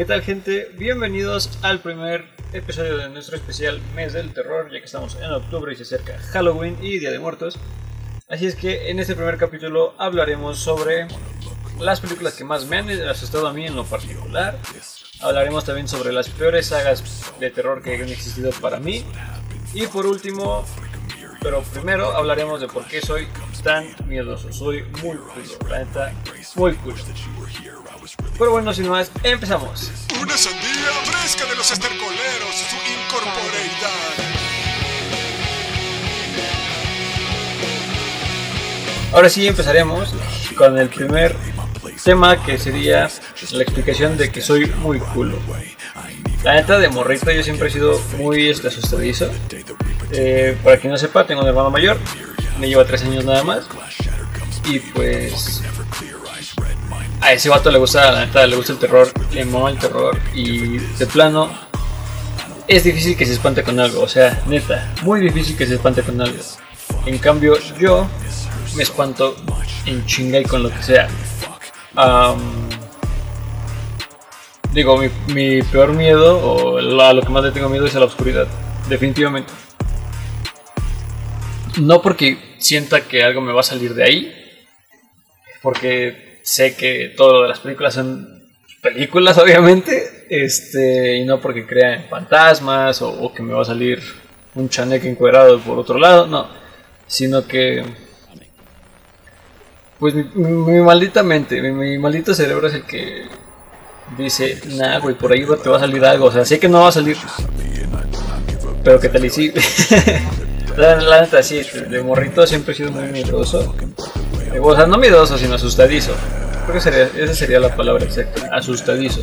¿Qué tal gente? Bienvenidos al primer episodio de nuestro especial Mes del Terror, ya que estamos en octubre y se acerca Halloween y Día de Muertos. Así es que en este primer capítulo hablaremos sobre las películas que más me han asustado a mí en lo particular. Hablaremos también sobre las peores sagas de terror que han existido para mí. Y por último, pero primero hablaremos de por qué soy tan miedoso. Soy muy culo, la neta, muy culo. Pero bueno, sin más, empezamos. Una sandía fresca de los estercoleros, su incorporeidad. Ahora sí empezaremos con el primer tema que sería la explicación de que soy muy culo. La neta de morrito yo siempre he sido muy este, asustadizo. Eh, para quien no sepa, tengo un hermano mayor, me lleva tres años nada más. Y pues a ese vato le gusta, la neta, le gusta el terror, le mama el terror y de plano es difícil que se espante con algo, o sea, neta, muy difícil que se espante con algo. En cambio, yo me espanto en chinga y con lo que sea. digo, mi, mi, peor miedo, o a lo que más le tengo miedo es a la oscuridad, definitivamente. No porque sienta que algo me va a salir de ahí, porque sé que todo lo de las películas son películas, obviamente, este, y no porque crean fantasmas o, que me va a salir un chaneque encuadrado por otro lado, no, sino que, pues mi, maldita mente, mi, maldito cerebro es el que dice, nah, güey, por ahí te va a salir algo, o sea, sé que no va a salir, pero que tal y sí. la, neta, sí, de morrito siempre he sido muy miedoso. O sea, no miedoso, sino asustadizo. Creo que sería, esa sería la palabra exacta, asustadizo.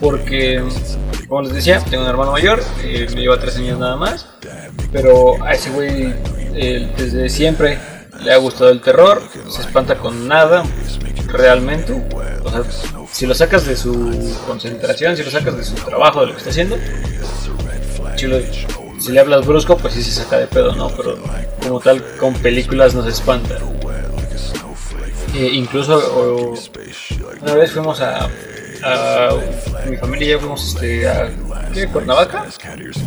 Porque, como les decía, tengo un hermano mayor, eh, me lleva tres años nada más. Pero a ese güey eh, desde siempre le ha gustado el terror, se espanta con nada, realmente. O sea, si lo sacas de su concentración, si lo sacas de su trabajo, de lo que está haciendo, si, si le hablas brusco, pues sí se saca de pedo, ¿no? Pero como tal, con películas no se espanta. Eh, incluso una vez fuimos a, mi familia y yo fuimos este, a ¿qué? Cuernavaca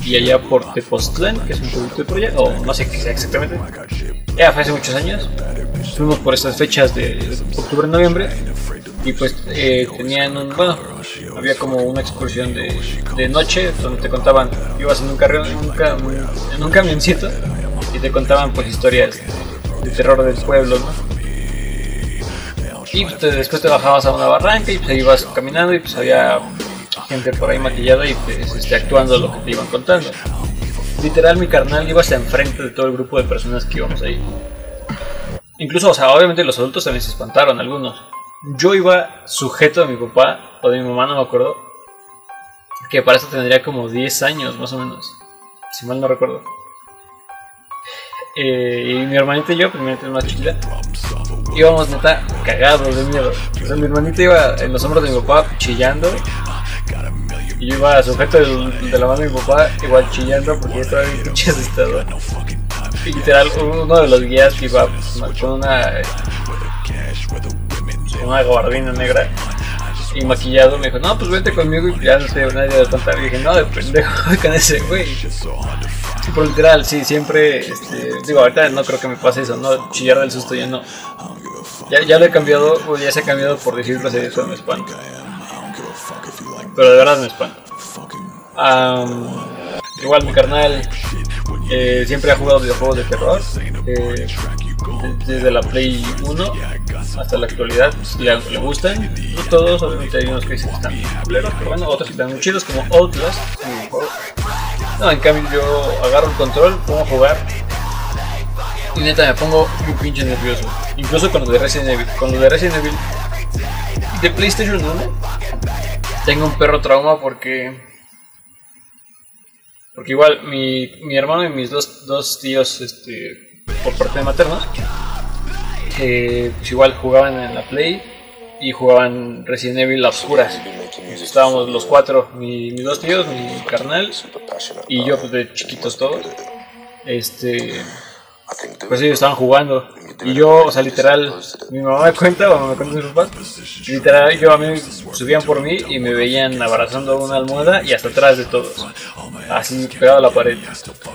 y allá por Tepoztlán, que es un producto de Troya, o no sé qué sea exactamente. Ya fue hace muchos años. Fuimos por estas fechas de octubre-noviembre y pues eh, tenían un, bueno, había como una excursión de, de noche donde te contaban, ibas en un carro, en un, camioncito y te contaban pues historias de terror del pueblo, ¿no? Y pues, después te bajabas a una barranca y pues ibas caminando y pues había gente por ahí maquillada y pues este, actuando lo que te iban contando. Literal mi carnal iba hasta enfrente de todo el grupo de personas que íbamos ahí. Incluso, o sea, obviamente los adultos también se espantaron, algunos. Yo iba sujeto a mi papá o de mi mamá, no me acuerdo. Que para eso tendría como 10 años más o menos. Si mal no recuerdo. Eh, y mi hermanita y yo, pues mi más chiquita, íbamos neta cagados de miedo. O sea, mi hermanita iba en los hombros de mi papá chillando. Y yo iba sujeto de, de la mano de mi papá, igual chillando porque estaba bien pinche asustado. Literal, uno de los guías iba con una, una gabardina negra y maquillado me dijo, no, pues vente conmigo y ya no sé, nadie de contar. Y dije, no, de pendejo con ese güey. Sí, por literal, sí, siempre, este, digo, ahorita no creo que me pase eso, no, chillar del susto ya no. Ya, ya lo he cambiado, o ya se ha cambiado por decirlo así, eso me espanta. Pero de verdad me espanta. igual mi carnal eh, siempre ha jugado videojuegos de terror. Eh, desde la Play 1 hasta la actualidad le, le, gustan. No todos, obviamente hay unos que dicen que están culeros, pero bueno, otros que están muy chidos como Outlast. No, en cambio yo agarro el control, pongo a jugar y neta me pongo muy pinche nervioso. Incluso con lo de Resident Evil. Con lo de Resident Evil de PlayStation 1 tengo un perro trauma porque porque igual mi, mi hermano y mis dos, dos tíos este, por parte de maternos eh, pues igual jugaban en la Play y jugaban Resident Evil a oscuras. Estábamos los cuatro, mi, mis dos tíos, mi carnal y yo pues de chiquitos todos. Este, pues ellos estaban jugando Y yo, o sea, literal, mi mamá me cuenta, o me cuenta mis papás, literal, yo a mí subían por mí y me veían abrazando una almohada y hasta atrás de todos, así pegado a la pared,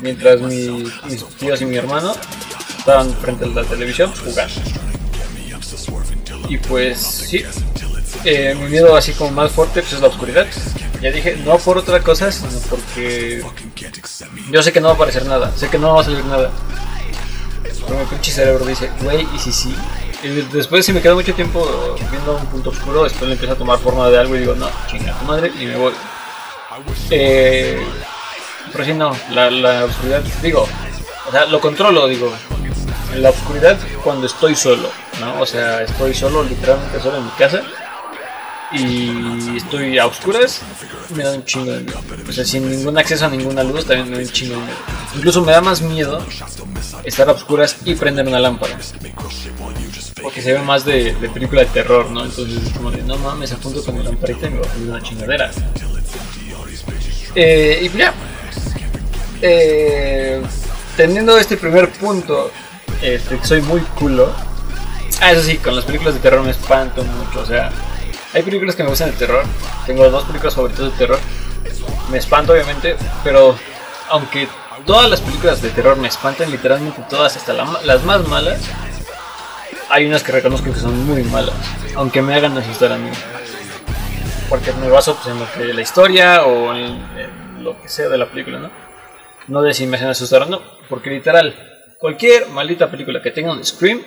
mientras mi, mis tíos y mi hermano estaban frente a la televisión jugando. Y pues, sí, eh, mi miedo así como más fuerte pues es la oscuridad. Ya dije, no por otra cosa, sino porque yo sé que no va a aparecer nada, sé que no va a salir nada. Pero mi pinche cerebro dice, güey, y si sí. Y después si me quedo mucho tiempo viendo un punto oscuro, después le empieza a tomar forma de algo y digo, no, chinga tu madre, y me voy. Eh, pero si no, la, la oscuridad, digo, o sea, lo controlo, digo, la oscuridad cuando estoy solo, ¿no? O sea, estoy solo, literalmente solo en mi casa y estoy a oscuras, me da un chingo de miedo. O sea, sin ningún acceso a ninguna luz, también me da un chingo de miedo. Incluso me da más miedo estar a oscuras y prender una lámpara. Porque se ve más de, de película de terror, ¿no? Entonces es como de, no mames, apunto con mi lamparita y me va a una chingadera. Eh, y ya. Eh, teniendo este primer punto, este, soy muy culo. Ah, eso sí, con las películas de terror me espanto mucho, o sea hay películas que me gustan de terror. Tengo dos películas favoritas de terror. Me espanto, obviamente, pero aunque todas las películas de terror me espantan, literalmente todas, hasta las más malas, hay unas que reconozco que son muy malas, aunque me hagan asustar a mí. Porque me baso pues, en lo que la historia o en, lo que sea de la película, ¿no? No de si me hacen asustar o no, porque literal, cualquier maldita película que tenga un scream,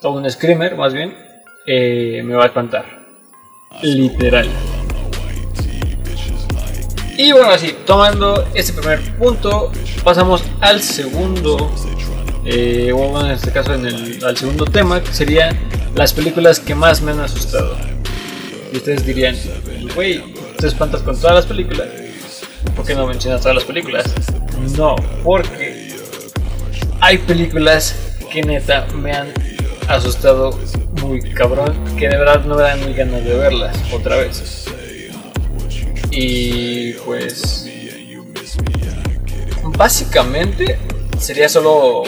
o un screamer más bien, eh, me va a espantar. Literal. Y bueno, así, tomando este primer punto, pasamos al segundo, eh, o en este caso en el, al segundo tema, que serían las películas que más me han asustado. Y ustedes dirían, güey, ¿te espantas con todas las películas? ¿Por qué no mencionas todas las películas? No, porque hay películas que neta me han asustado muy cabrón que de verdad no me dan ni ganas de verlas otra vez. Y pues básicamente sería solo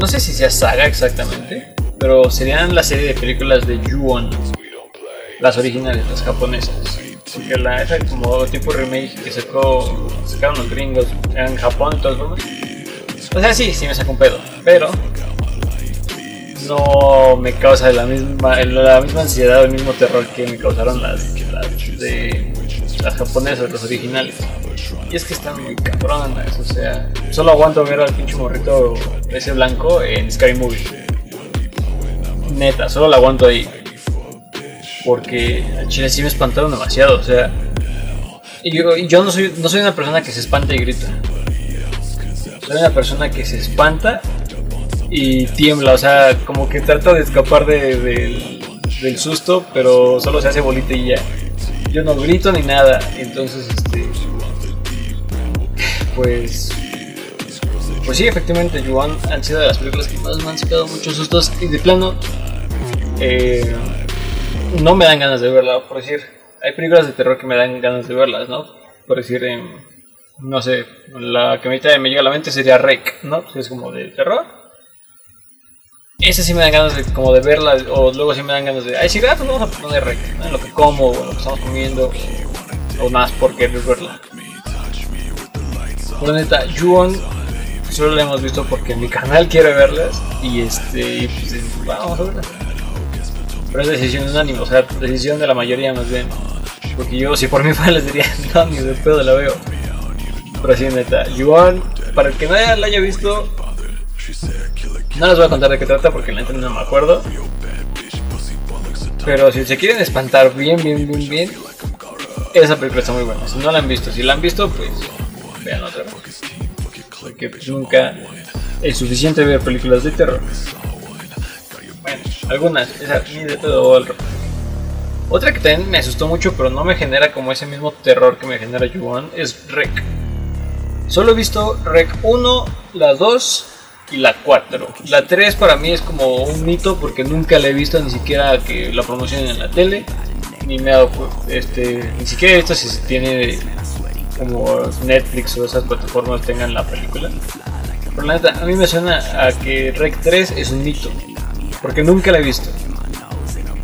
no sé si sea saga exactamente, pero serían la serie de películas de Ju-On, las originales, las japonesas. Porque la esa como tipo remake que sacó sacaron los gringos en Japón y todo O sea, sí, sí me sacó un pedo, pero no me causa la misma, la misma ansiedad o el mismo terror que me causaron las, de las japonesas, las originales. Y es que están muy cabronas, o sea, solo aguanto ver al pinche morrito ese blanco en Sky Movie. Neta, solo lo aguanto ahí. Porque al chile sí me espantaron demasiado, o sea. Y yo, yo no, soy, no soy una persona que se espanta y grita. Soy una persona que se espanta y tiembla, o sea, como que trata de escapar de, del susto, pero solo se hace bolita y ya. Yo no grito ni nada, entonces, este. Pues. Pues sí, efectivamente, Yuan han sido de las películas que más me han sacado muchos sustos y de plano. Eh, no me dan ganas de verla, por decir. Hay películas de terror que me dan ganas de verlas, ¿no? Por decir, no sé, la que me, me llega a la mente sería Rec, ¿no? Pues es como de terror. Ese sí me dan ganas de como de verla o luego sí me dan ganas de ay sí pues vamos a poner rec lo que como o lo que estamos comiendo o más por querer verla por neta Yuon solo la hemos visto porque mi canal quiere verlas y este pues, vamos a verla. Pero es decisión unánime o sea decisión de la mayoría más bien. Porque yo si por mi fan les diría no ni de pedo la veo pero sí neta Yuon para el que no la haya visto no les voy a contar de qué trata porque la gente no me acuerdo. Pero si se quieren espantar bien, bien, bien, bien, esa película está muy buena. Si no la han visto, si la han visto, pues vean otra vez. Nunca es suficiente ver películas de terror. Bueno, algunas, esa ni de todo el Otra que también me asustó mucho, pero no me genera como ese mismo terror que me genera Yuan, es Rec. Solo he visto Rec 1, la 2 y la 4. La 3 para mí es como un mito porque nunca la he visto ni siquiera que la promocionen en la tele. Ni me ha este, ni siquiera he visto si se tiene como Netflix o esas plataformas tengan la película. Pero la neta, a mí me suena a que Rec 3 es un mito. Porque nunca la he visto.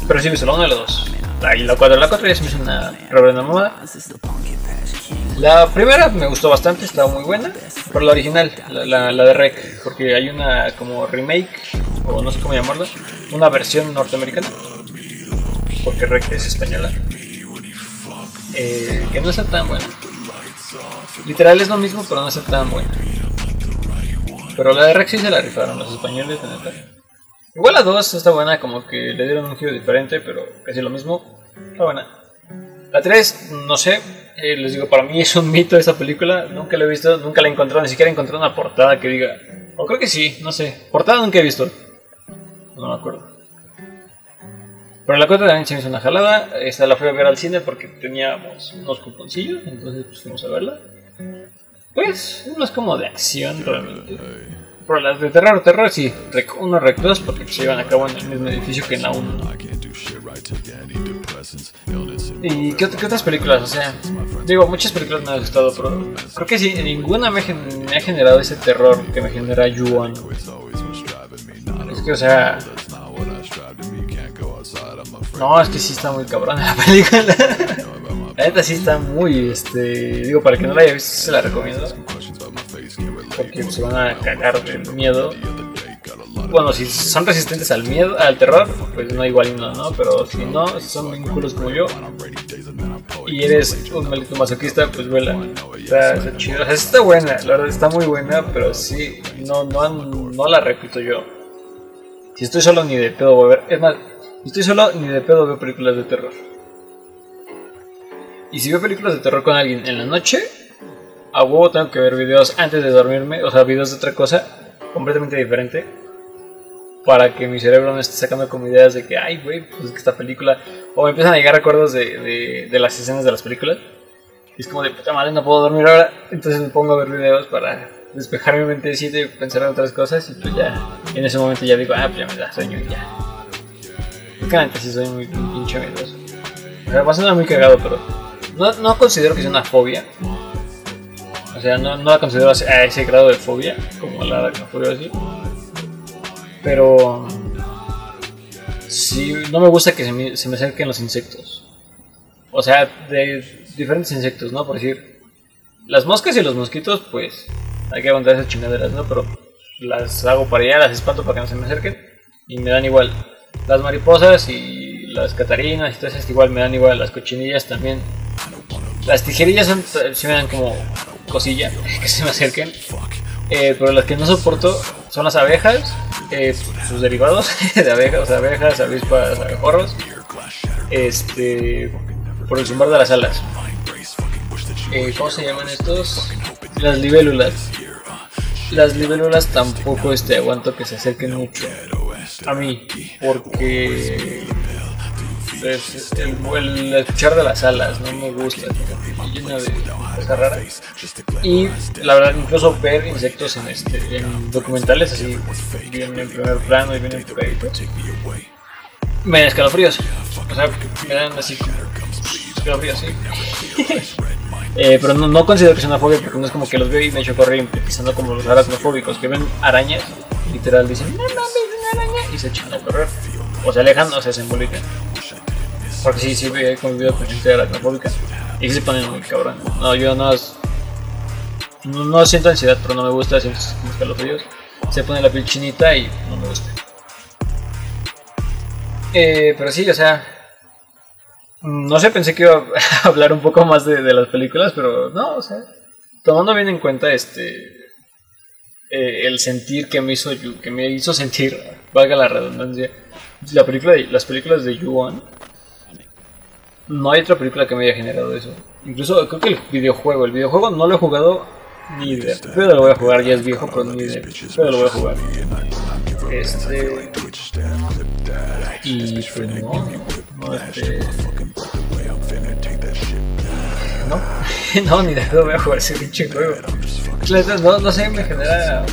Pero sí he visto la 1 y la 2. La, y la 4, la 4 ya se me hizo una reverenda mamada. La primera me gustó bastante, estaba muy buena. Pero la original, la, de Rec. Porque hay una como remake, o no sé cómo llamarla. Una versión norteamericana. Porque Rec es española. Eh, que no está tan buena. Literal es lo mismo, pero no está tan buena. Pero la de Rex sí se la rifaron los españoles, de neta. Igual la 2 está buena, como que le dieron un giro diferente, pero casi lo mismo. Está buena. La 3, no sé, eh, les digo, para mí es un mito esa película. Nunca la he visto, nunca la he encontrado, ni siquiera he encontrado una portada que diga. O creo que sí, no sé. Portada nunca he visto. No me acuerdo. Pero la 4 también se me hizo una jalada. Esta la fui a ver al cine porque teníamos unos cuponcillos, entonces pues, fuimos a verla. Pues, no es como de acción realmente. Pero las de terror, terror sí, rec- uno rec 2 porque se llevan a cabo en el mismo edificio que en la 1. ¿Y qué, qué otras películas? O sea, digo, muchas películas me han gustado, pero creo que sí, ninguna me, me ha generado ese terror que me genera Yuan. Es que, o sea, no, es que sí está muy cabrón la película. La neta sí está muy, este, digo, para que no la haya visto, se la recomiendo. Porque se van a cagar de miedo. Bueno, si son resistentes al miedo, al terror, pues no igual no, ¿no? Pero si no, si son culos como yo y eres un maldito masoquista, pues vuela. Está, está chido. O sea, está buena, la verdad está muy buena, pero sí, no, no, no la repito yo. Si estoy solo ni de pedo voy a ver. Es más, si estoy solo ni de pedo veo películas de terror. Y si veo películas de terror con alguien en la noche, a huevo tengo que ver videos antes de dormirme, o sea, videos de otra cosa completamente diferente. Para que mi cerebro no esté sacando como ideas de que, ay, güey, pues es que esta película. O me empiezan a llegar recuerdos de, de, de las escenas de las películas. Y es como de puta madre, no puedo dormir ahora. Entonces me pongo a ver videos para despejar mi mentecita y pensar en otras cosas. Y pues ya, en ese momento ya digo, ah, pues ya me da sueño y ya. Porque sí soy muy pinche miedoso. O sea, va a muy cagado, pero no, no considero que sea una fobia. Sea, no, no la considero a ese grado de fobia, como la aracnofobia así. Pero sí, no me gusta que se me, se me acerquen los insectos. O sea, de diferentes insectos, ¿no? Por decir, las moscas y los mosquitos, pues hay que aguantar esas chingaderas, ¿no? Pero las hago para allá, las espanto para que no se me acerquen y me dan igual. Las mariposas y las catarinas y todas esas igual me dan igual. Las cochinillas también. Las tijerillas son, sí me dan como cosilla que se me acerquen. Eh, pero las que no soporto son las abejas, eh, sus derivados de abejas, abejas, avispas, abejorros. Este, por el zumbar de las alas. Eh, ¿Cómo se llaman estos? Las libélulas. Las libélulas tampoco este, aguanto que se acerquen mucho a mí, porque es- el, el escuchar de las alas no me gusta, llena de cosas raras. Y la verdad, incluso ver insectos en, este, en documentales así, bien en primer plano y bien enfocadito, me dan escalofríos. O sea, me dan así escalofríos, sí. Eh, pero no, no considero que sea una fobia porque no es como que los veo y me echo a correr empezando como los aracnofóbicos que ven arañas, literal dicen, no mames, una araña, y se echan a correr. O se alejan o se desenvuelven. Porque sí, sí he convivido con gente aracnofóbica y se ponen muy cabrón. No, yo no, no, siento ansiedad, pero no me gusta, siento escalofríos. Se pone la piel chinita y no me gusta. Eh, pero sí, o sea, no sé, pensé que iba a hablar un poco más de, las películas, pero no, o sea, tomando bien en cuenta este eh, el sentir que me hizo que me hizo sentir, valga la redundancia, la película de- las películas de Yuan. No hay otra película que me haya generado eso. Incluso creo que el videojuego, el videojuego no lo he jugado ni de pero lo voy a jugar, ya es viejo, pero ni de pero lo voy a jugar. Este y pues no, no este no, no, ni de pedo voy a jugar ese pinche juego. No, no sé, me genera.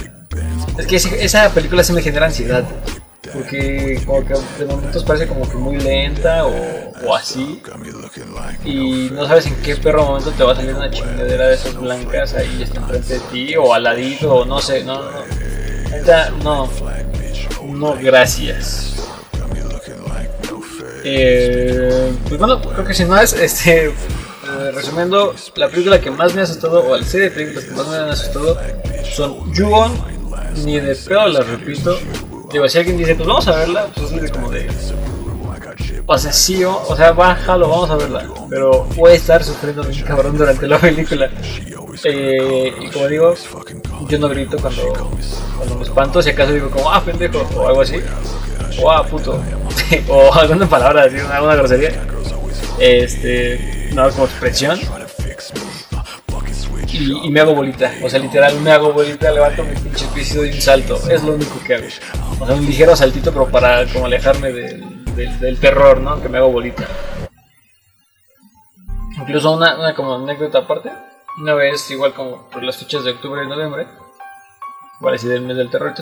Es que esa película sí me genera ansiedad. Porque como que de momentos parece como que muy lenta o, así. Y no sabes en qué perro momento te va a salir una chingadera de esas blancas ahí está enfrente de ti o al ladito o no sé, no, no. no. No, gracias. Eh, pues bueno, creo que si no es, este, eh, resumiendo, la película que más me ha asustado, o la serie de películas que más me han asustado, son Jugon, ni de pedo las repito. Digo, si alguien dice, pues vamos a verla, pues es como de. O sea, sí, o, sea, bájalo, vamos a verla. Pero voy a estar sufriendo bien cabrón durante la película. Eh, y como digo, yo no grito cuando, cuando me espanto, si acaso digo como, ah, pendejo, o algo así. O ah, puto. o alguna palabra, así, alguna grosería. Este, no, como expresión. Y, me hago bolita, o sea, literal me hago bolita, levanto mi pinche pies y un salto, es lo único que hago. O sea, un ligero saltito, pero para como alejarme del, del, terror, ¿no? Que me hago bolita. Incluso una, una como anécdota aparte, una vez, igual como por las fechas de octubre y noviembre, igual así del mes del terror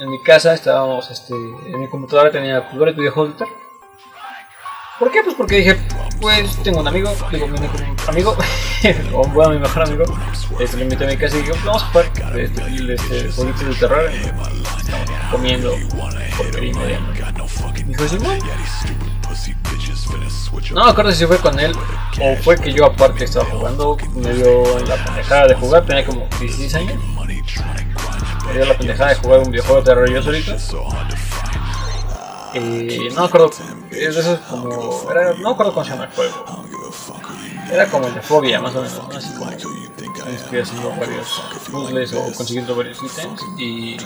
en mi casa estábamos, este, en mi computadora tenía videojuegos de. ¿Por qué? Pues porque dije, pues tengo un amigo, digo, mi amigo, o bueno, mi mejor amigo, este, le invité a mi casa y dije, vamos a jugar este, este, jueguitos de terror, comiendo dijo. No me acuerdo si fue con él o fue que yo aparte estaba jugando, me dio la pendejada de jugar, tenía como 16 años. Me dio la pendejada de jugar un videojuego de terror yo solito. Y no me acuerdo, es de esos como, era, no me acuerdo cómo se llama el juego. Era como el de fobia, más o menos, ¿no? así como estoy haciendo varios puzzles o consiguiendo varios ítems y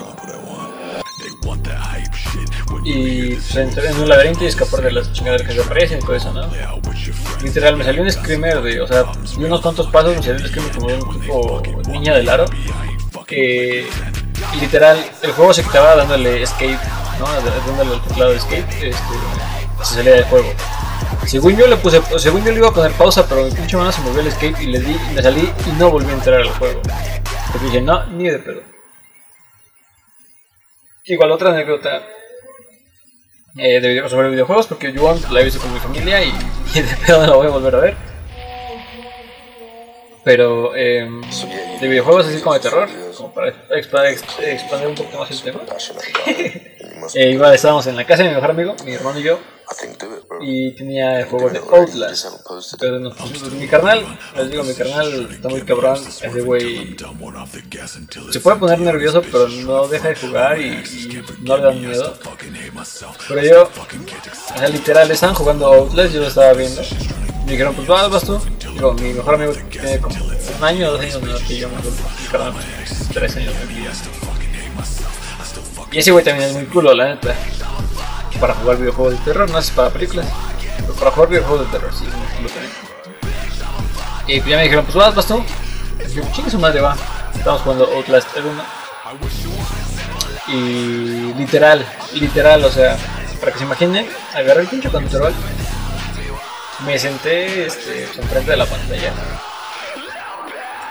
y entrar en un laberinto y escapar de las chingaderas que se aparecen y todo eso, ¿no? Literal, me salió un screamer de, o sea, di unos cuantos pasos, me salió un screamer como de un tipo niña del aro, que literal, el juego se quedaba dándole escape, ¿no? Dándole el teclado de escape, este, se salía del juego. Según yo le puse, según yo le iba a poner pausa, pero mi pinche mano se movió el escape y le di, me salí y no volví a entrar al juego. Porque dije, no, ni de pedo. Igual otra anécdota eh, de video, sobre videojuegos, porque yo la he visto con mi familia y, y de pedo no la voy a volver a ver. Pero eh, de videojuegos así como de terror, como para expandir, un poco más el tema. eh, igual estábamos en la casa de mi mejor amigo, mi hermano y yo, y tenía el juego de Outlast. Entonces nos pusimos, mi carnal, les digo, mi carnal está muy cabrón, ese güey se puede poner nervioso, pero no deja de jugar y, y no le da miedo. Pero yo, o sea, literal, estaban jugando Outlast, yo lo estaba viendo. Me dijeron, pues vas, vas tú. Digo, mi mejor amigo tiene como un año o dos años menor que yo, mi carnal, tres años menor. Y ese güey también es muy culo, la neta para jugar videojuegos de terror, no es para películas. Pero para jugar videojuegos de terror, sí, lo también. Y pues ya me dijeron, pues vas, vas tú. Yo, chingue su madre, va. Estamos jugando Outlast 1. Y literal, literal, o sea, para que se imaginen, agarré el pinche control, me senté este, pues, enfrente de la pantalla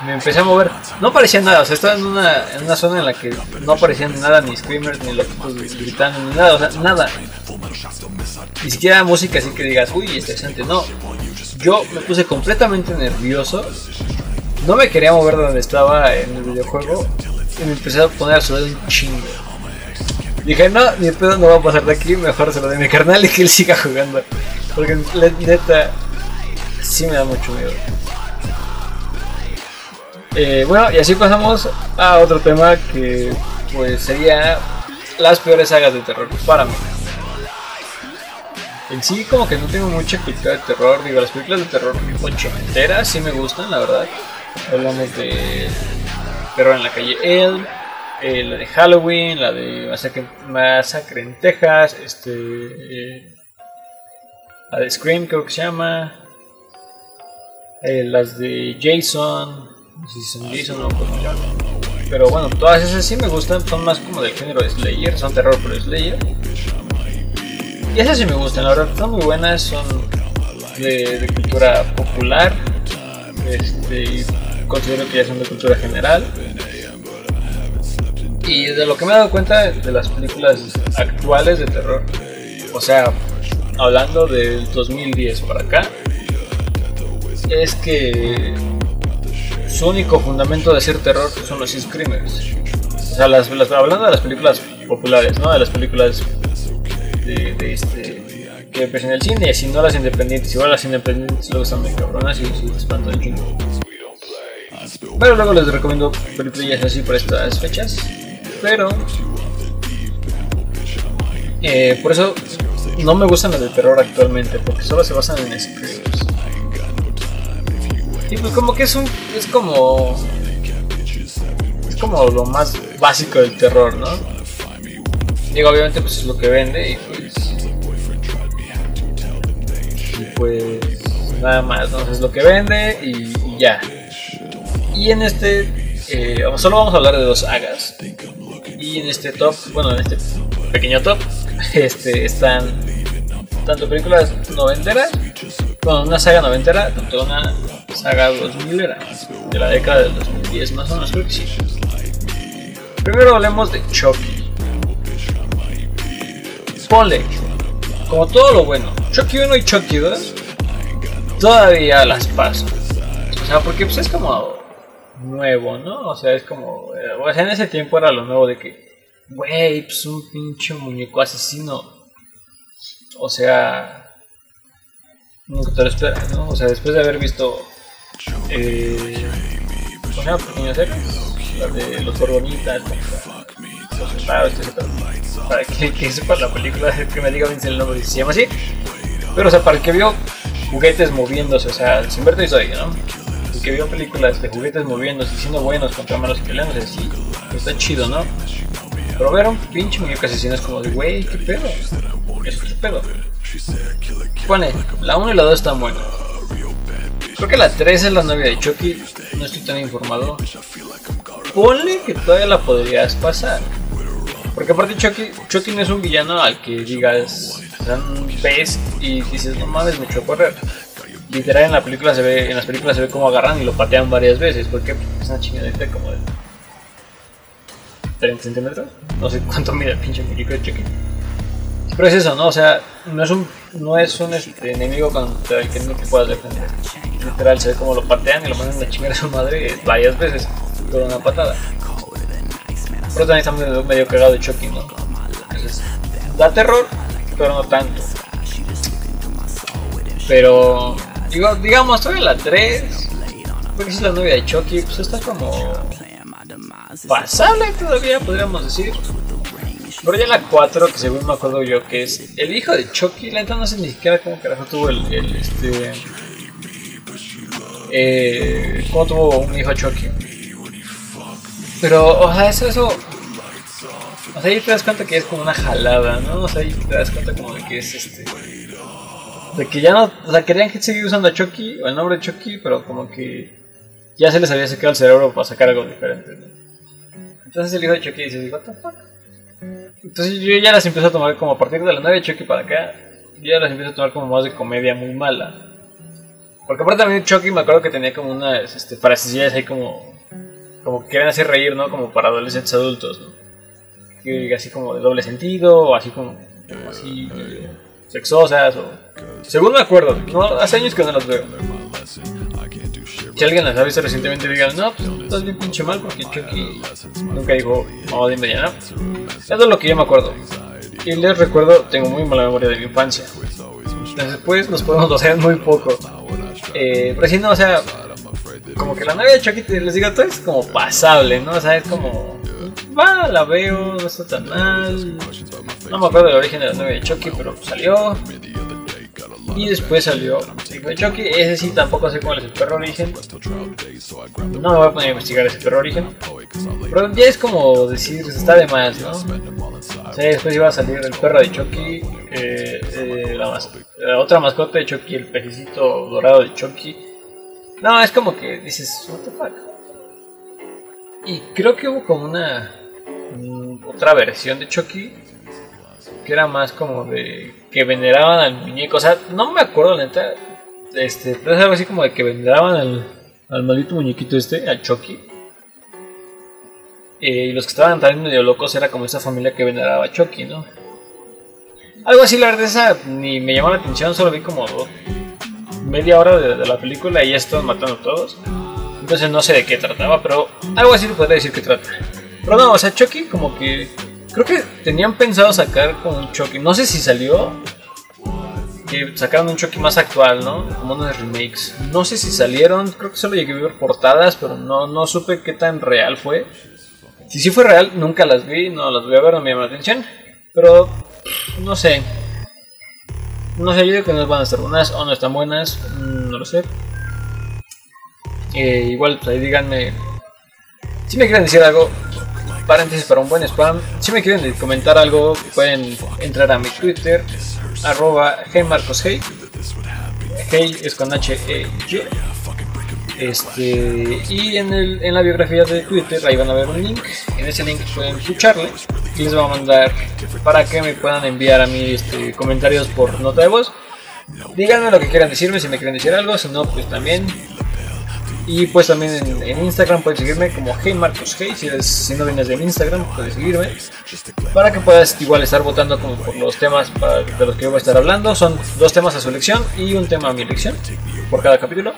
me empecé a mover. No aparecía nada, o sea, estaba en una, en una zona en la que no aparecían nada, ni screamers, ni los gritando, ni nada, o sea, nada. Ni siquiera música así que digas, uy, interesante, no. Yo me puse completamente nervioso, no me quería mover de donde estaba en el videojuego y me empecé a poner a sudar un chingo. Dije, no, ni pedo no va a pasar de aquí, mejor se lo de mi carnal y que él siga jugando. Porque neta, sí me da mucho miedo. Eh, bueno, y así pasamos a otro tema que pues sería las peores sagas de terror para mí. En sí como que no tengo mucha cultura de terror, digo, las películas de terror ochenteras sí me gustan, la verdad. Hablamos de Terror en la calle El, eh, la de Halloween, la de Masacre, Masacre en Texas, este, eh, la de Scream creo que se llama, las de Jason, no sé si son Jason o Pero bueno, todas esas sí me gustan, son más como del género de Slayer, son terror por Slayer. Y esas sí me gustan, la verdad, son muy buenas, son de, de cultura popular. Este, considero que ya son de cultura general. Y de lo que me he dado cuenta de las películas actuales de terror, o sea, hablando del 2010 para acá, es que su único fundamento de ser terror son los screamers. O sea, las, las- hablando de las películas populares, ¿no? De las películas de, de este que ves en el cine, así no las independientes. Igual las independientes luego están muy cabronas y sí, espantan un chingo. Pero luego les recomiendo películas así por estas fechas. Pero eh, por eso no me gustan las de terror actualmente, porque solo se basan en scripts. Y pues como que es un. es como. Es como lo más básico del terror, ¿no? Digo, obviamente pues es lo que vende y pues. Y pues. Nada más, ¿no? Es lo que vende y, ya. Y en este. eh, solo vamos a hablar de dos sagas. Y en este top, bueno, en este pequeño top, este, están tanto películas noventeras, bueno, una saga noventera, tanto una saga 2000 era, de la década del 2010 más o menos. Primero hablemos de Chucky. Ponle, como todo lo bueno, Chucky 1 y Chucky 2, todavía las paso. O sea, porque pues es como nuevo, ¿no? O sea, es como. eh, en ese tiempo era lo nuevo de que. Güey, pues un pinche muñeco asesino. O sea. Nunca te lo esperas, ¿no? O sea, después de haber visto. Eh. ¿Cómo se llama? Pequeñas series. La de los Borbonitas. Los. Para que, que sepa la película, que me diga bien si el nombre se llama así. Pero, o sea, para el que vio juguetes moviéndose, o sea, sin ver Toy Story, ¿no? El que vio películas de juguetes moviéndose y siendo buenos contra malos y peleándose así, pues está chido, ¿no? Pero ver un pinche muñeco asesino es como de, güey, ¿qué pedo? Es pedo. Pone, la 1 y la 2 están buenas. Creo que la 3 es la novia de Chucky, no estoy tan informado. Ponle que todavía la podrías pasar. Porque aparte Chucky, Chucky no es un villano al que digas, ves y dices, no mames, me echó a correr. Literal en la película se ve, en las películas se ve como agarran y lo patean varias veces, porque es una chingadita como de 30 centímetros. No sé cuánto mide el pinche muñeco de Chucky. Pero es eso, ¿no? O sea, no es un, no es un este, enemigo contra el que no te puedas defender. Literal, se ve como lo patean y lo mandan a chingar a su madre varias veces con una patada. Pero también está medio, medio de Chucky, ¿no? Entonces, da terror, pero no tanto. Pero, digo, digamos, todavía la 3, porque es la novia de Chucky, pues está como pasable todavía, podríamos decir. Pero ya la 4, que según me acuerdo yo, que es el hijo de Chucky, la neta no sé ni siquiera cómo carajo tuvo el, el este... Eh, cómo tuvo un hijo Chucky. Pero, o sea, eso, eso... O sea, ahí te das cuenta que es como una jalada, ¿no? O sea, ahí te das cuenta como de que es este... De que ya no... O sea, querían que seguir usando a Chucky, o el nombre de Chucky, pero como que... Ya se les había sacado el cerebro para sacar algo diferente, ¿no? Entonces el hijo de Chucky dice, what the fuck? Entonces yo ya las empiezo a tomar como a partir de la 9 de Chucky para acá, yo ya las empiezo a tomar como más de comedia muy mala. Porque aparte también Chucky me acuerdo que tenía como unas este, frasecillas ahí como, como que querían hacer reír, ¿no? Como para adolescentes adultos, ¿no? Que así como de doble sentido, o así como, como así sexosas, o... Según me acuerdo, no, hace años que no las veo. Si alguien las ha visto recientemente digan, no, pues estás bien pinche mal porque Chucky nunca dijo, dime ya, ¿no? Eso es lo que yo me acuerdo. Y les recuerdo, tengo muy mala memoria de mi infancia. Después nos podemos basar muy poco. Eh, pero si no, o sea, como que la novia de Chucky, les digo, todo es como pasable, ¿no? O sea, es como, va, la veo, no está tan mal. No me acuerdo del origen de la novia de Chucky, pero salió. Y después salió el hijo de Chucky. Ese sí tampoco sé cuál es el perro origen. No me voy a poner a investigar ese perro origen. Pero ya es como decir, está de más, ¿no? O sea, después iba a salir el perro de Chucky, eh, eh, la, la otra mascota de Chucky, el pejecito dorado de Chucky. No, es como que dices, what the fuck. Y creo que hubo como una mm, otra versión de Chucky que era más como de que veneraban al muñeco. O sea, no me acuerdo, neta. Este, pero es algo así como de que veneraban al, al maldito muñequito este, al Chucky. Eh, y los que estaban también medio locos era como esa familia que veneraba a Chucky, ¿no? Algo así, la verdad, esa ni me llamó la atención, solo vi como media hora de, la película y ya estaban matando a todos. Entonces no sé de qué trataba, pero algo así le podría decir que trata. Pero no, o sea, Chucky como que... Creo que tenían pensado sacar como un Chucky. No sé si salió. Que sacaron un Chucky más actual, ¿no? Como unos remakes. No sé si salieron. Creo que solo llegué a ver portadas, pero no, no supe qué tan real fue. Si sí fue real, nunca las vi. No las voy a ver, no me llama la atención. Pero no sé. No sé, yo digo que no van a estar buenas o no están buenas. mm, No lo sé. Eh, igual, pues ahí díganme. Si me quieren decir algo, paréntesis para un buen spam. Si me quieren comentar algo, pueden entrar a mi Twitter, arroba gmarcoshey. Hey es con H E Y. Este, y en, el, en la biografía de Twitter ahí van a ver un link. En ese link pueden escucharle y les voy a mandar para que me puedan enviar a mí este, comentarios por nota de voz. Díganme lo que quieran decirme, si me quieren decir algo, si no, pues también. Y pues también en, Instagram pueden seguirme como Hey Marcos Hey. Si, eres- no vienes de Instagram, puedes seguirme. Para que puedas igual estar votando como por los temas de los que voy a estar hablando. Son dos temas a su elección y un tema a mi elección por cada capítulo.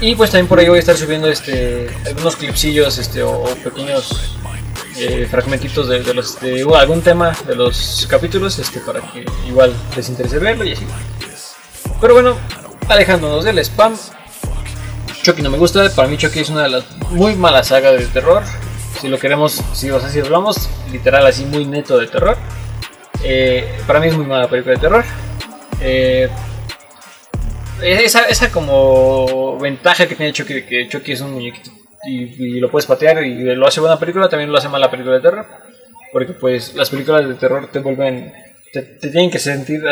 Y pues también por ahí voy a estar subiendo este algunos clipsillos este, o, pequeños eh, fragmentitos de, los de algún tema de los capítulos este para que igual les interese verlo y así. Pero bueno, alejándonos del spam. Chucky no me gusta, para mí Chucky es una de las muy malas sagas de terror. Si lo queremos, si, o sea, si hablamos literal así muy neto de terror. eh, para mí es muy mala película de terror. Eh, esa, esa como ventaja que tiene Chucky de que Chucky es un muñequito y, lo puedes patear y lo hace buena película, también lo hace mala película de terror. Porque pues las películas de terror te vuelven, te, tienen que sentir,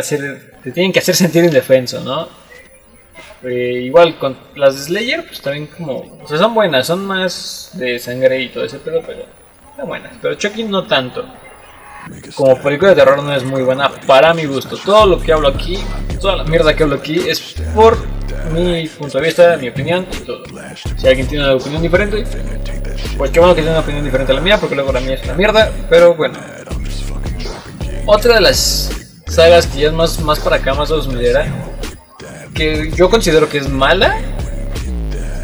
te tienen que hacer sentir indefenso, ¿no? Eh, igual con las de Slayer, pues también como, o sea, son buenas, son más de sangre y todo ese pedo, pero están buenas. Pero Chucky no tanto. Como película de terror no es muy buena para mi gusto. Todo lo que hablo aquí, toda la mierda que hablo aquí es por mi punto de vista, mi opinión y todo. Si alguien tiene una opinión diferente, pues qué bueno que tiene una opinión diferente a la mía, porque luego la mía es una mierda, pero bueno. Otra de las sagas que ya es más, más para acá, más 2000 era, que yo considero que es mala,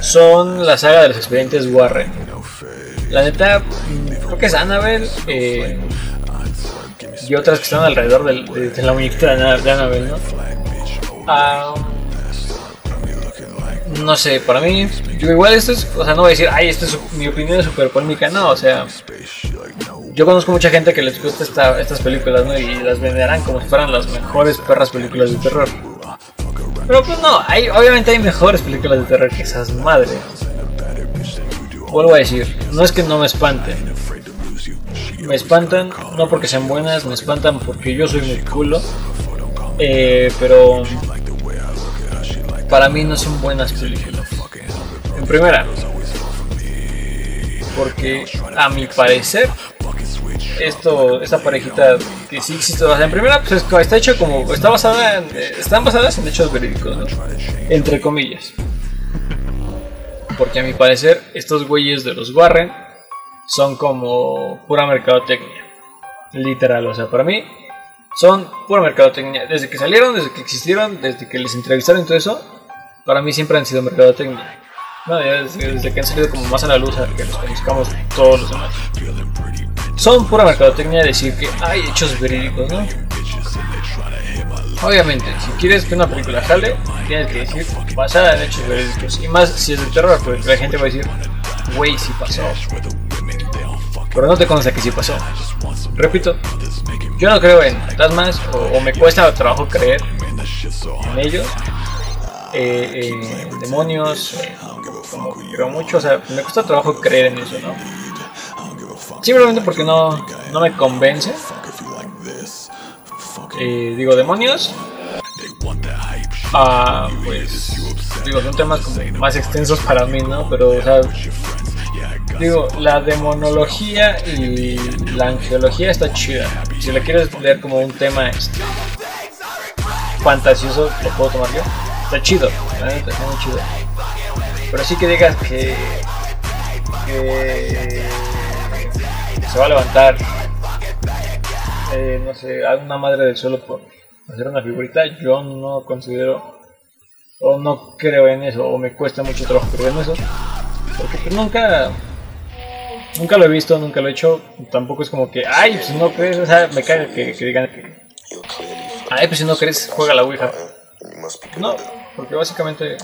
son la saga de los expedientes Warren. La neta, mm, creo que es Annabelle eh, y otras que están alrededor de, la muñequita de, Annabelle, ¿no? Ah, no sé, para mí, yo igual esto es, o sea, no voy a decir, ay, esto es mi opinión es súper polémica, no, o sea, yo conozco mucha gente que les gusta esta- estas películas, ¿no? Y las venderán como si fueran las mejores perras películas de terror. Pero pues no, hay, obviamente hay mejores películas de terror que esas madres. Vuelvo a decir, no es que no me espanten. Me espantan, no porque sean buenas, me espantan porque yo soy muy culo. Eh, pero para mí no son buenas películas. En primera, porque a mi parecer, esto, esta parejita que sí existe, sea, en primera, pues está hecho como, está basada en, eh, están basadas en hechos verídicos. Entre comillas. Porque a mi parecer, estos güeyes de los Warren son como pura mercadotecnia. Literal, o sea, para mí son pura mercadotecnia. Desde que salieron, desde que existieron, desde que les entrevistaron y todo eso, para mí siempre han sido mercadotecnia. Desde que han salido como más a la luz a que los conozcamos todos los demás. Son pura mercadotecnia decir que hay hechos verídicos, ¿no? Obviamente, si quieres que una película jale, tienes que decir basada en hechos verídicos. Y más si es de terror, porque la gente va a decir, wey, sí pasó. Pero no te consta que sí pasó. Repito, yo no creo en fantasmas o, me cuesta trabajo creer en ellos. Eh, demonios, eh, creo mucho, o sea, me cuesta trabajo creer en eso, ¿no? Simplemente porque no, no me convence. Eh, digo, demonios. Ah, pues. Digo, son temas como más extensos para mí, ¿no? Pero, o sea. Digo, la demonología y la angelología está chida. Si la quieres leer como un tema este, fantasioso, lo puedo tomar yo. Está chido, la neta, está muy chido. Pero sí que digas que. que. Se va a levantar. eh, no sé, a una madre del suelo por hacer una figurita, yo no considero. o no creo en eso, o me cuesta mucho trabajo creer en eso. Porque pues nunca. Nunca lo he visto, nunca lo he hecho. Tampoco es como que, ay, pues no crees, o sea, me caga que, que digan que, ay, pues si no crees, juega la Ouija. No, porque básicamente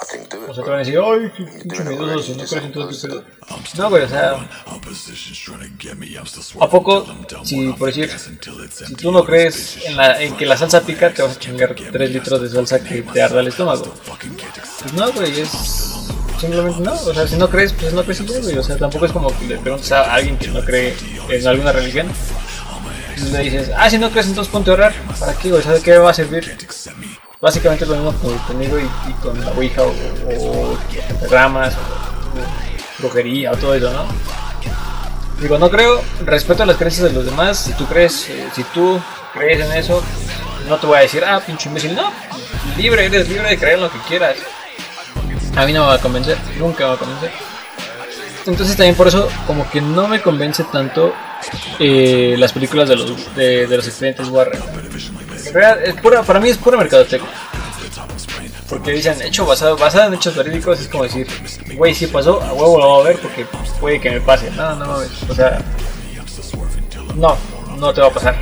o sea, te van a decir, ay, qué pinche miedoso, no crees en todo este pedo. No, güey, o sea. ¿A poco, si por decir, si tú no crees en, la, en que la salsa pica, te vas a chingar 3 litros de salsa que te arda el estómago? Pues no, güey, es. Simplemente no, o sea, si no crees, pues no crees en todo, güey. O sea, tampoco es como que le preguntes a alguien que no cree en alguna religión. Le dices, ah, si no crees, entonces ponte a orar. ¿Para qué, güey? ¿Sabes qué va a servir? Básicamente lo mismo conmigo y, con la Ouija o, o ramas o, brujería o todo eso, ¿no? Digo, no creo, respeto las creencias de los demás. Si tú crees, eh, si tú crees en eso, no te voy a decir, ah, pinche imbécil, no. Libre, eres libre de creer en lo que quieras. A mí no me va a convencer, nunca me va a convencer. Entonces también por eso como que no me convence tanto eh, las películas de los, de, de los expedientes Warren. Es pura, para mí es pura mercadotecnia. Porque dicen, hecho basado, basado en hechos verídicos, es como decir, güey, si pasó, a huevo lo voy a ver porque puede que me pase. No, no. O sea, no, no te va a pasar.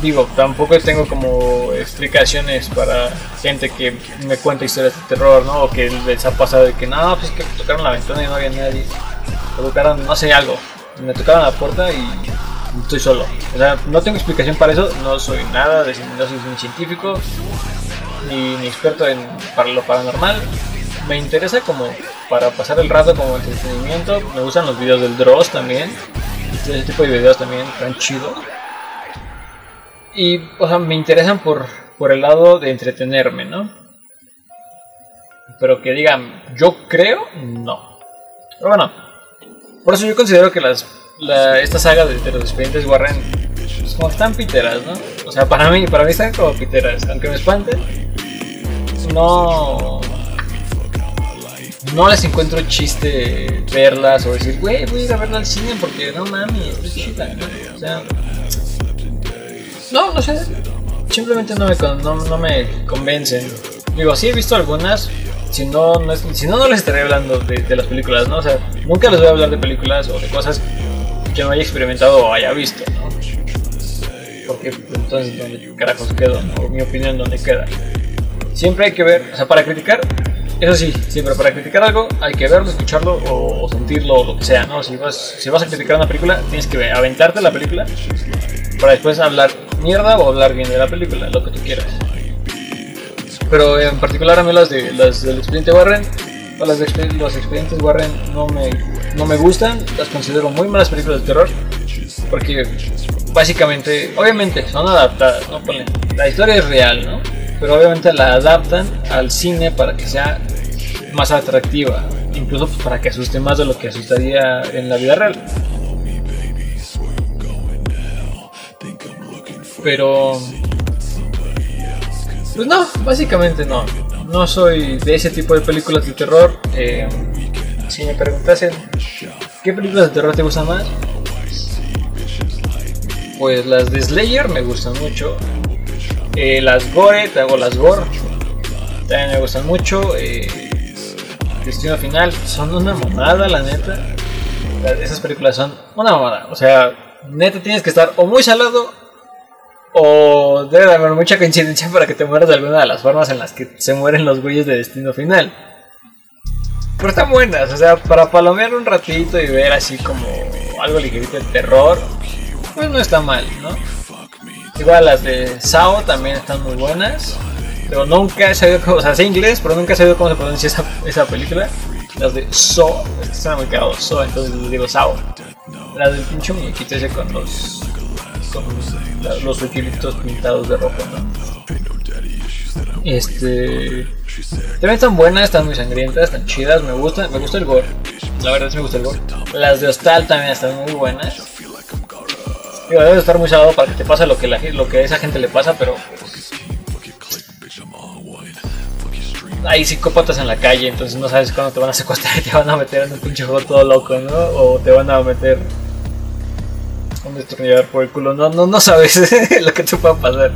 Digo, tampoco tengo como explicaciones para gente que me cuenta historias de terror, ¿no? O que les ha pasado de que no, pues que tocaron la ventana y no había nadie. O tocaron, no sé, algo. Me tocaron la puerta y estoy solo. O sea, no tengo explicación para eso, no soy nada, de, no soy ni científico, ni, ni experto en para lo paranormal. Me interesa como para pasar el rato como entretenimiento. Me gustan los videos del Dross también. Ese tipo de videos también tan chidos. Y, o sea, me interesan por, por el lado de entretenerme, ¿no? Pero que digan, yo creo, no. Pero bueno, por eso yo considero que las, la, esta saga de, de los expedientes Warren pues, como están piteras, ¿no? O sea, para mí, para mí están como piteras, aunque me espanten. No. No les encuentro chiste verlas o decir, güey, voy a ir a verla al cine porque no mami, es chida. O sea. No, no sé. Simplemente no me, no, no me convencen. Digo, sí he visto algunas. Si no, no, si no, no les estaré hablando de, de las películas, ¿no? O sea, nunca les voy a hablar de películas o de cosas que no haya experimentado o haya visto, ¿no? Porque pues, entonces, ¿dónde carajos quedo? ¿no? Mi opinión, ¿dónde queda? Siempre hay que ver, o sea, para criticar, eso sí, siempre para criticar algo hay que verlo, escucharlo o, sentirlo o lo que sea, ¿no? Si vas, si vas a criticar una película, tienes que aventarte la película para después hablar mierda o hablar bien de la película, lo que tú quieras. Pero en particular a mí las, de, las del expediente Warren, o las de los expedientes Warren no me, no me gustan, las considero muy malas películas de terror, porque básicamente, obviamente son adaptadas, ¿no? La historia es real, ¿no? Pero obviamente la adaptan al cine para que sea más atractiva, incluso pues, para que asuste más de lo que asustaría en la vida real. Pero pues no, básicamente no. No soy de ese tipo de películas de terror. Eh, si me preguntasen qué películas de terror te gustan más, pues las de Slayer me gustan mucho. Eh, las Gore, te hago las Gore, también me gustan mucho. Eh, Destino Final son una mamada, la neta. Esas películas son una mamada. O sea, neta tienes que estar o muy salado o debe de haber mucha coincidencia para que te mueras de alguna de las formas en las que se mueren los güeyes de Destino Final. Pero están buenas, o sea, para palomear un ratito y ver así como algo ligerito de terror, pues no está mal, ¿no? Igual las de Sao también están muy buenas. Pero nunca he sabido cómo, o sea, sé inglés, pero nunca he sabido cómo se pronuncia esa, película. Las de So, es que suena muy cagado, So, entonces les digo Sao. Las del pinche muñequito ese con los. con los flequilitos pintados de rojo, ¿no? Este. También están buenas, están muy sangrientas, están chidas, me gustan, me gusta el gore. La verdad sí me gusta el gore. Las de Hostal también están muy buenas. Digo, debe estar muy salado para que te pase lo que, lo que a esa gente le pasa, pero hay psicópatas en la calle, entonces no sabes cuándo te van a secuestrar y te van a meter en un pinche juego todo loco, ¿no? O te van a meter un destornillador por el culo, no, no, no sabes lo que te pueda pasar.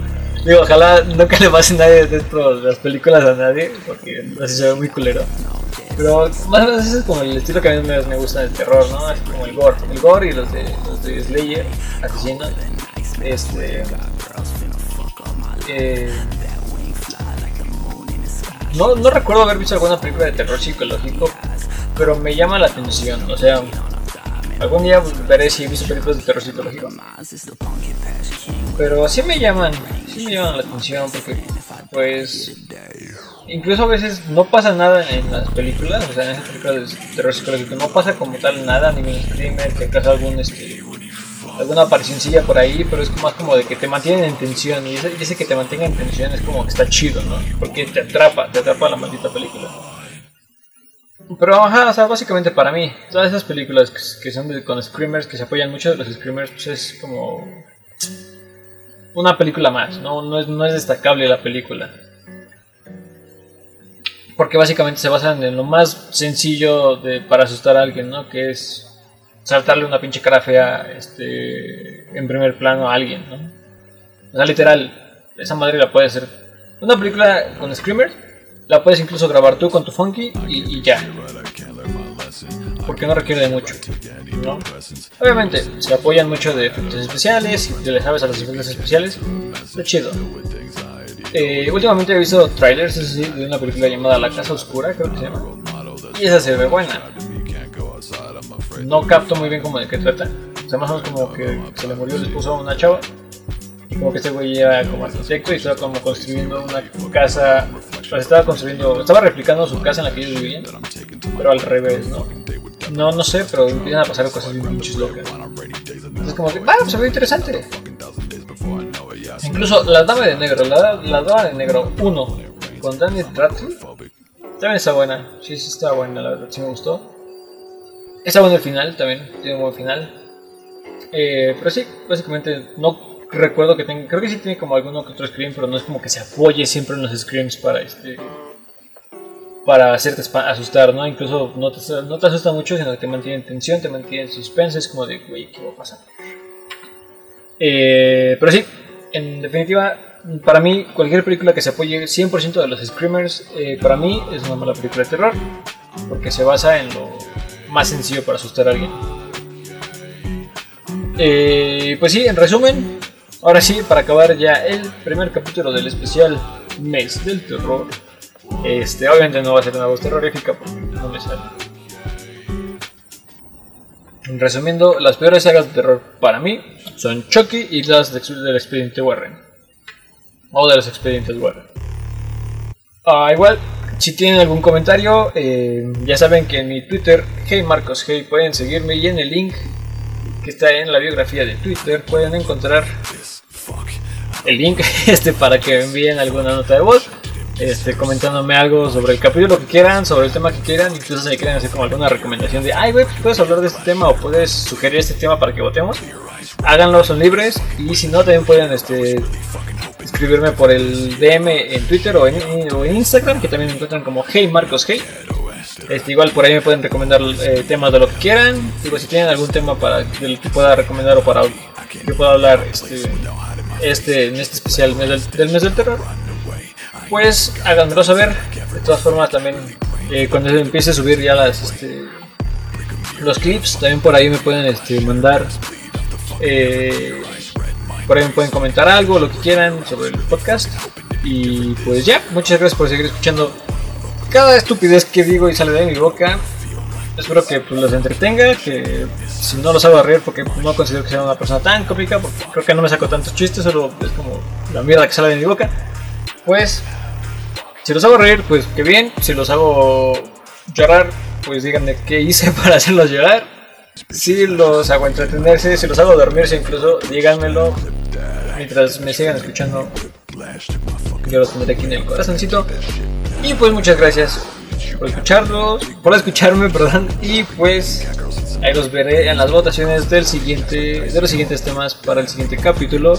Digo, ojalá nunca le pase a nadie de las películas a nadie, porque así se ve muy culero. Pero más o menos ese es como el estilo que a mí me gusta del terror, ¿no? Es como el gore. El gore y los de, los de Slayer, asesinos. Este. Eh, no, no recuerdo haber visto alguna película de terror psicológico, pero me llama la atención. O sea, algún día veré si he visto películas de terror psicológico. Pero sí me llaman, sí me llaman la atención porque, pues, incluso a veces no pasa nada en las películas, o sea, en esas películas de terror psicológico no pasa como tal nada, ningún screamer, que acaso algún este alguna aparicióncilla por ahí, pero es más como de que te mantienen en tensión y ese, ese que te mantenga en tensión es como que está chido, ¿no? Porque te atrapa, te atrapa la maldita película. Pero ajá, o sea, básicamente para mí, todas esas películas que, son de, con screamers, que se apoyan mucho de los screamers, pues es como una película más, no, no, es, no es destacable la película. Porque básicamente se basan en lo más sencillo de, para asustar a alguien, ¿no? Que es saltarle una pinche cara fea este, en primer plano a alguien, ¿no? O sea, literal, esa madre la puedes hacer. Una película con screamers la puedes incluso grabar tú con tu funky y, y ya. Porque no requiere de mucho. ¿no? Obviamente, se apoyan mucho de efectos especiales y te le sabes a los efectos especiales. Lo chido. Eh, últimamente he visto trailers de una película llamada La Casa Oscura, creo que se llama. Y esa se ve buena. No capto muy bien cómo de qué trata. O sea, más o menos como que se le murió el esposo a una chava. Como que este güey era como arquitecto y estaba como construyendo una casa. Sea, estaba construyendo. Estaba replicando su casa en la que ellos vivían. Pero al revés, ¿no? No, no sé, pero empiezan a pasar cosas muchas locas. Entonces como que, ah, se ve interesante. Incluso la dama de negro, la, la dama de negro 1 con Daniel Radcliffe también está buena. Sí, sí está buena, la verdad, sí me gustó. Está bueno el final también, tiene un buen final. Eh, pero sí, básicamente no recuerdo que tenga. Creo que sí tiene como alguno que otro scream, pero no es como que se apoye siempre en los screams para este. Para hacerte asustar, ¿no? Incluso no te, no te asusta mucho, sino que te mantiene en tensión, te mantiene en suspense. Es como de, güey, ¿qué va a pasar? Eh, pero sí, en definitiva, para mí, cualquier película que se apoye 100% de los screamers, eh, para mí es una mala película de terror. Porque se basa en lo más sencillo para asustar a alguien. Eh, pues sí, en resumen, ahora sí, para acabar ya el primer capítulo del especial Mes del Terror. Este, obviamente no va a ser una voz terrorífica porque no me sale. Resumiendo, las peores sagas de terror para mí son Chucky y las del expediente Warren. O de los expedientes Warren. Ah, igual, si tienen algún comentario, eh, ya saben que en mi Twitter, Hey Marcos Hey, pueden seguirme y en el link que está en la biografía de Twitter pueden encontrar el link este para que envíen alguna nota de voz. Este, comentándome algo sobre el capítulo que quieran, sobre el tema que quieran, incluso si quieren hacer como alguna recomendación de, ay, güey, puedes hablar de este tema o puedes sugerir este tema para que votemos, háganlo, son libres. Y si no, también pueden este, escribirme por el DM en Twitter o en, o en Instagram, que también me encuentran como Hey Marcos Hey. Este, igual por ahí me pueden recomendar eh, temas de lo que quieran. Digo, si tienen algún tema para que pueda recomendar o para que pueda hablar este, este en este especial mes del, mes del terror, pues háganmelo saber. De todas formas, también eh, cuando empiece a subir ya las este, los clips, también por ahí me pueden este, mandar. Eh, por ahí me pueden comentar algo, lo que quieran sobre el podcast. Y pues ya, muchas gracias por seguir escuchando cada estupidez que digo y sale de mi boca. Espero que pues, los entretenga, que si no los hago reír porque no considero que sea una persona tan cómica, porque creo que no me saco tantos chistes, solo es como la mierda que sale de mi boca. Pues, si los hago reír, pues qué bien. Si los hago llorar, pues díganme qué hice para hacerlos llorar. Si los hago entretenerse, si los hago dormirse incluso, díganmelo. Mientras me sigan escuchando, yo los tendré aquí en el corazoncito. Y pues muchas gracias por escucharlos, por escucharme, perdón. Y pues ahí los veré en las votaciones del siguiente, de los siguientes temas para el siguiente capítulo.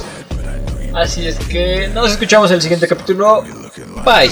Así es que nos escuchamos en el siguiente capítulo. Bye.